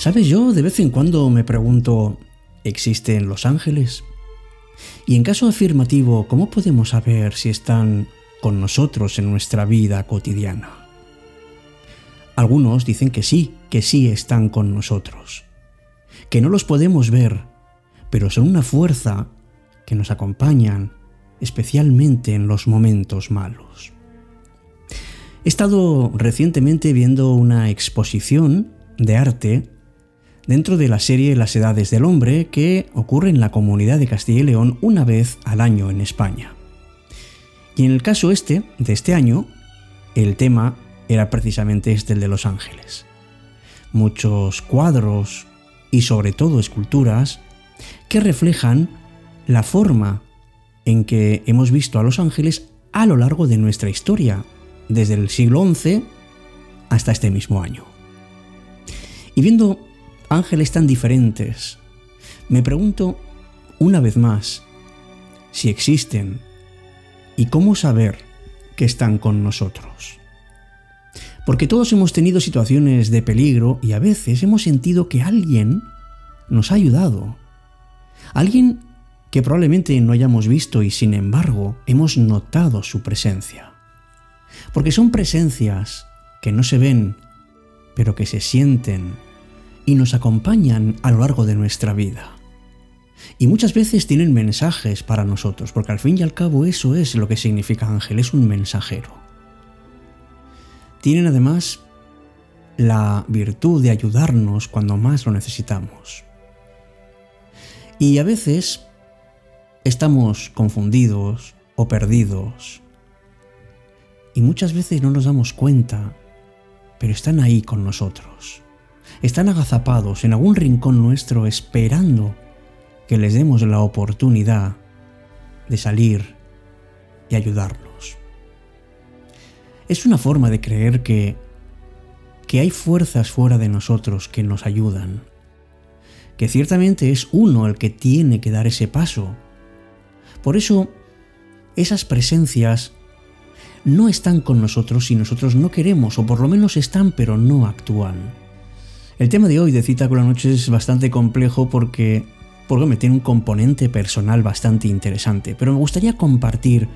¿Sabes? Yo de vez en cuando me pregunto, ¿existen los ángeles? Y en caso afirmativo, ¿cómo podemos saber si están con nosotros en nuestra vida cotidiana? Algunos dicen que sí, que sí están con nosotros, que no los podemos ver, pero son una fuerza que nos acompañan especialmente en los momentos malos. He estado recientemente viendo una exposición de arte dentro de la serie Las Edades del Hombre que ocurre en la comunidad de Castilla y León una vez al año en España. Y en el caso este, de este año, el tema era precisamente este el de Los Ángeles. Muchos cuadros y sobre todo esculturas que reflejan la forma en que hemos visto a los ángeles a lo largo de nuestra historia, desde el siglo XI hasta este mismo año. Y viendo ángeles tan diferentes, me pregunto una vez más si existen y cómo saber que están con nosotros. Porque todos hemos tenido situaciones de peligro y a veces hemos sentido que alguien nos ha ayudado. Alguien que probablemente no hayamos visto y sin embargo hemos notado su presencia. Porque son presencias que no se ven, pero que se sienten y nos acompañan a lo largo de nuestra vida. Y muchas veces tienen mensajes para nosotros, porque al fin y al cabo eso es lo que significa ángel, es un mensajero. Tienen además la virtud de ayudarnos cuando más lo necesitamos. Y a veces estamos confundidos o perdidos. Y muchas veces no nos damos cuenta, pero están ahí con nosotros. Están agazapados en algún rincón nuestro esperando que les demos la oportunidad de salir y ayudarnos. Es una forma de creer que, que hay fuerzas fuera de nosotros que nos ayudan, que ciertamente es uno el que tiene que dar ese paso por eso, esas presencias no están con nosotros si nosotros no queremos, o por lo menos están pero no actúan. El tema de hoy de Cita con la Noche es bastante complejo porque, porque me tiene un componente personal bastante interesante, pero me gustaría compartir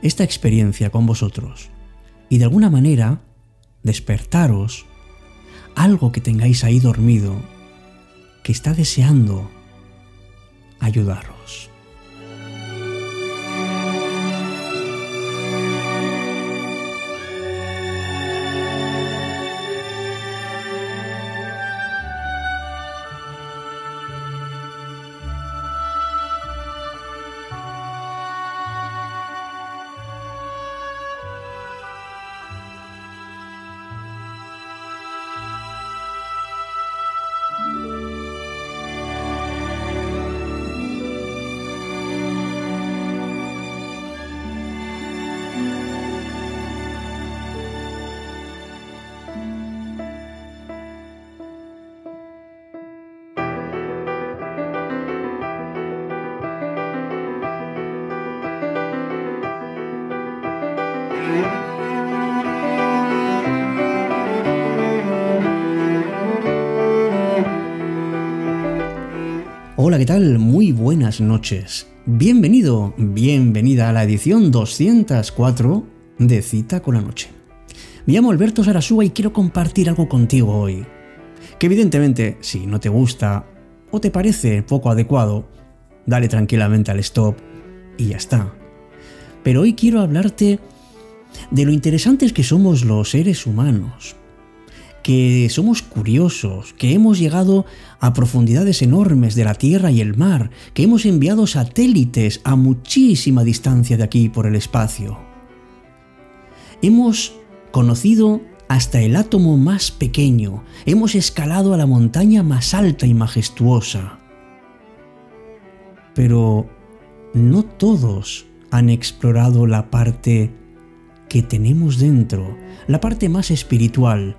esta experiencia con vosotros y de alguna manera despertaros algo que tengáis ahí dormido que está deseando ayudaros. Tal? Muy buenas noches. Bienvenido, bienvenida a la edición 204 de Cita con la Noche. Me llamo Alberto Sarasúa y quiero compartir algo contigo hoy. Que evidentemente, si no te gusta o te parece poco adecuado, dale tranquilamente al stop y ya está. Pero hoy quiero hablarte de lo interesantes que somos los seres humanos, que somos curiosos, que hemos llegado a profundidades enormes de la Tierra y el mar, que hemos enviado satélites a muchísima distancia de aquí por el espacio. Hemos conocido hasta el átomo más pequeño, hemos escalado a la montaña más alta y majestuosa. Pero no todos han explorado la parte que tenemos dentro, la parte más espiritual,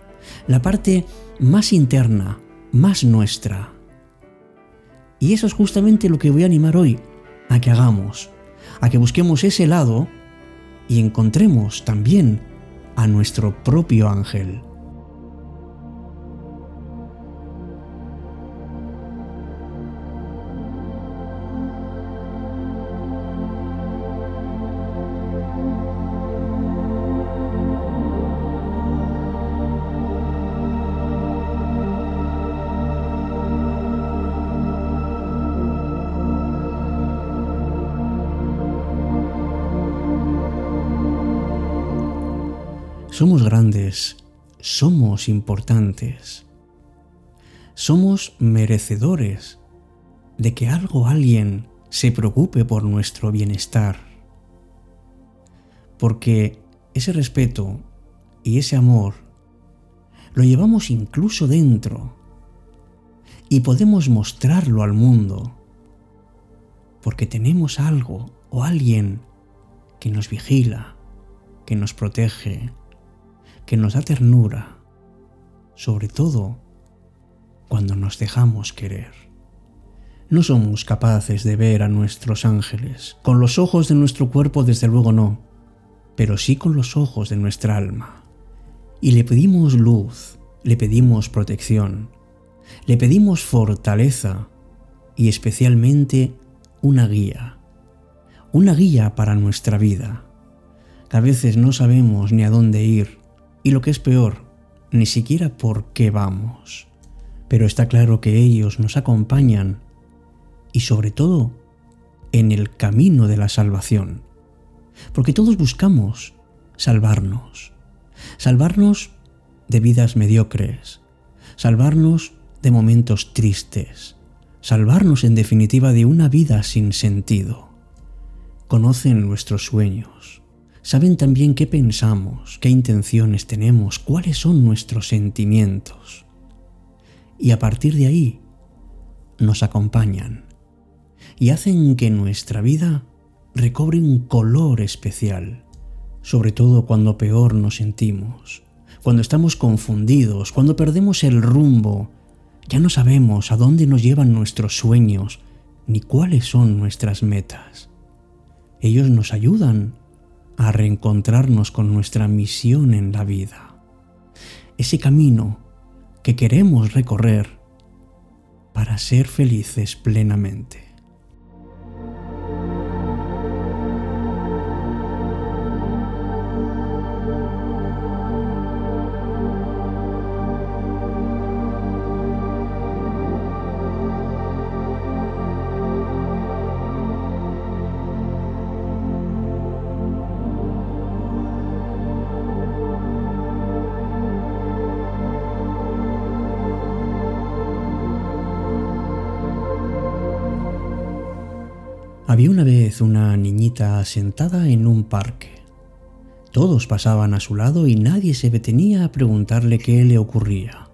la parte más interna, más nuestra. Y eso es justamente lo que voy a animar hoy a que hagamos, a que busquemos ese lado y encontremos también a nuestro propio ángel. Somos grandes, somos importantes, somos merecedores de que algo alguien se preocupe por nuestro bienestar. Porque ese respeto y ese amor lo llevamos incluso dentro y podemos mostrarlo al mundo porque tenemos algo o alguien que nos vigila, que nos protege, que nos da ternura, sobre todo cuando nos dejamos querer. No somos capaces de ver a nuestros ángeles, con los ojos de nuestro cuerpo desde luego no, pero sí con los ojos de nuestra alma. Y le pedimos luz, le pedimos protección, le pedimos fortaleza y especialmente una guía, una guía para nuestra vida. Que a veces no sabemos ni a dónde ir y lo que es peor, ni siquiera por qué vamos. Pero está claro que ellos nos acompañan y sobre todo en el camino de la salvación. Porque todos buscamos salvarnos. Salvarnos de vidas mediocres. Salvarnos de momentos tristes salvarnos en definitiva de una vida sin sentido. Conocen nuestros sueños, saben también qué pensamos, qué intenciones tenemos, cuáles son nuestros sentimientos. Y a partir de ahí nos acompañan y hacen que nuestra vida recobre un color especial, sobre todo cuando peor nos sentimos, cuando estamos confundidos, cuando perdemos el rumbo ya no sabemos a dónde nos llevan nuestros sueños ni cuáles son nuestras metas. Ellos nos ayudan a reencontrarnos con nuestra misión en la vida. Ese camino que queremos recorrer para ser felices plenamente. Había una vez una niñita sentada en un parque. Todos pasaban a su lado y nadie se detenía a preguntarle qué le ocurría.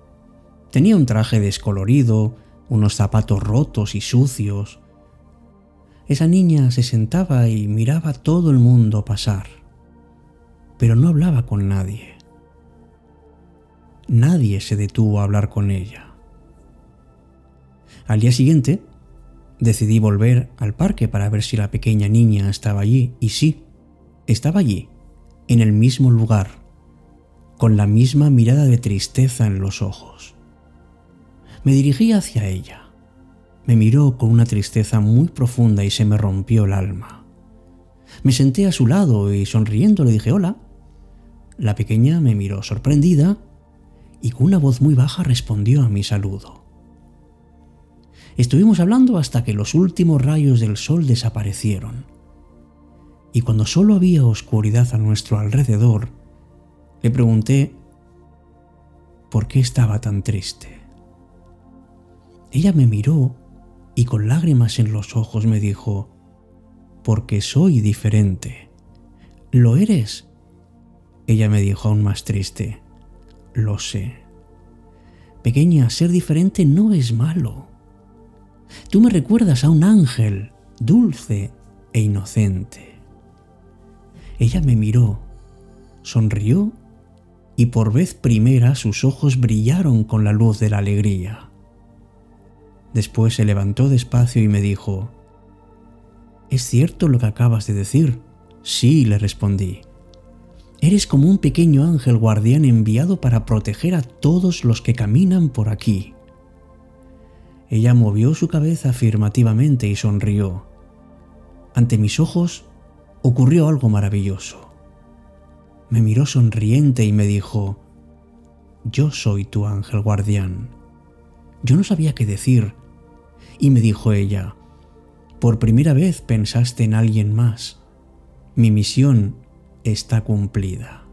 Tenía un traje descolorido, unos zapatos rotos y sucios. Esa niña se sentaba y miraba a todo el mundo pasar, pero no hablaba con nadie. Nadie se detuvo a hablar con ella. Al día siguiente, Decidí volver al parque para ver si la pequeña niña estaba allí, y sí, estaba allí, en el mismo lugar, con la misma mirada de tristeza en los ojos. Me dirigí hacia ella. Me miró con una tristeza muy profunda y se me rompió el alma. Me senté a su lado y sonriendo le dije hola. La pequeña me miró sorprendida y con una voz muy baja respondió a mi saludo. Estuvimos hablando hasta que los últimos rayos del sol desaparecieron. Y cuando solo había oscuridad a nuestro alrededor, le pregunté por qué estaba tan triste. Ella me miró y con lágrimas en los ojos me dijo, porque soy diferente. ¿Lo eres? Ella me dijo aún más triste, lo sé. Pequeña, ser diferente no es malo. Tú me recuerdas a un ángel dulce e inocente. Ella me miró, sonrió y por vez primera sus ojos brillaron con la luz de la alegría. Después se levantó despacio y me dijo, ¿Es cierto lo que acabas de decir? Sí, le respondí. Eres como un pequeño ángel guardián enviado para proteger a todos los que caminan por aquí. Ella movió su cabeza afirmativamente y sonrió. Ante mis ojos ocurrió algo maravilloso. Me miró sonriente y me dijo, yo soy tu ángel guardián. Yo no sabía qué decir. Y me dijo ella, por primera vez pensaste en alguien más. Mi misión está cumplida.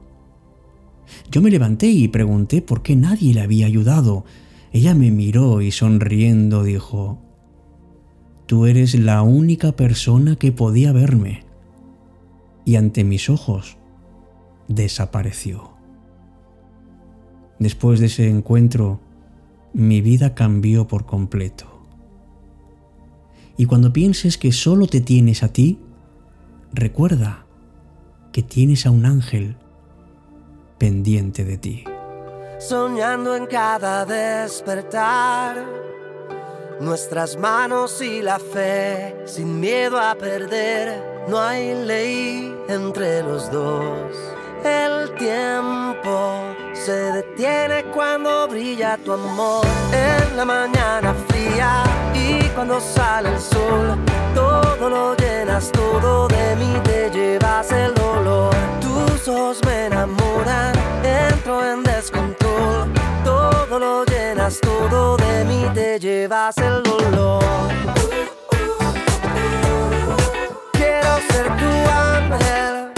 Yo me levanté y pregunté por qué nadie le había ayudado. Ella me miró y sonriendo dijo, Tú eres la única persona que podía verme. Y ante mis ojos desapareció. Después de ese encuentro, mi vida cambió por completo. Y cuando pienses que solo te tienes a ti, recuerda que tienes a un ángel pendiente de ti. Soñando en cada despertar, nuestras manos y la fe, sin miedo a perder, no hay ley entre los dos. El tiempo se detiene cuando brilla tu amor en la mañana fría y cuando sale el sol. Todo lo llenas, todo de mí te llevas el dolor. Tus ojos me enamoran, entro en descontrol. Todo lo llenas, todo de mí te llevas el dolor. Quiero ser tu ángel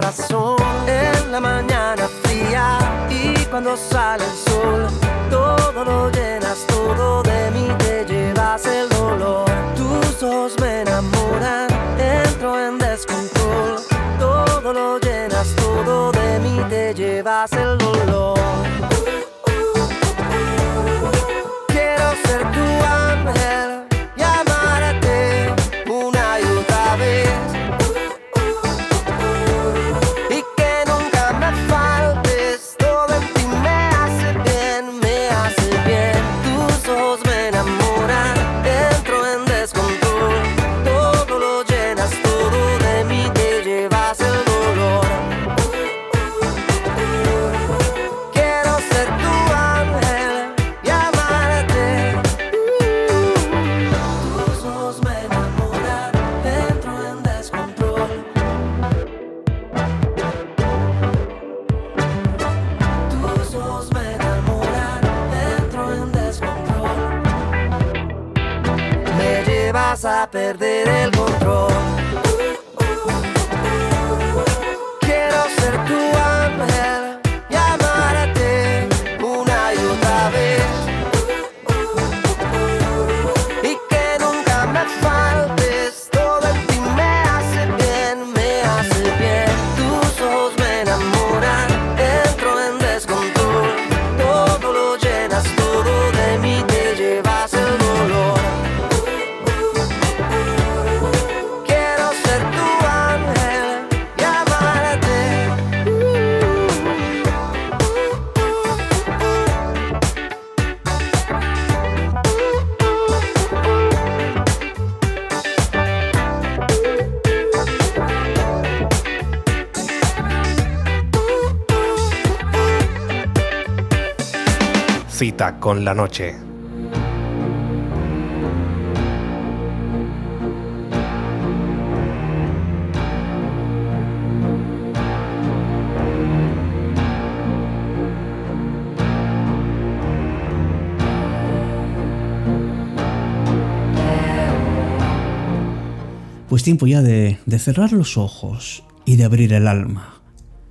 en la mañana fría y cuando sale el sol, todo lo llenas, todo de mí te llevas el dolor, tus ojos me enamoran, entro en descontrol, todo lo llenas, todo de mí te llevas el dolor. Perder Con la noche. Pues tiempo ya de cerrar los ojos y de abrir el alma,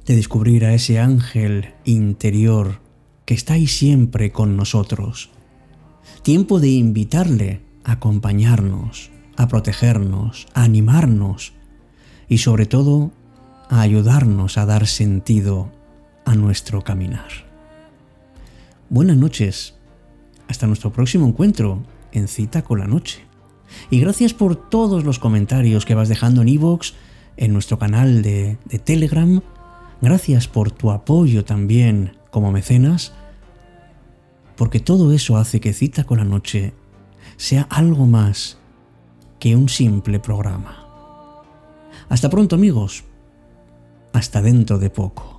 de descubrir a ese ángel interior que está ahí siempre con nosotros. Tiempo de invitarle a acompañarnos, a protegernos, a animarnos y sobre todo a ayudarnos a dar sentido a nuestro caminar. Buenas noches, hasta nuestro próximo encuentro en Cita con la Noche. Y gracias por todos los comentarios que vas dejando en iVoox, en nuestro canal de Telegram. Gracias por tu apoyo también como mecenas, porque todo eso hace que Cita con la Noche sea algo más que un simple programa. Hasta pronto amigos. Hasta dentro de poco.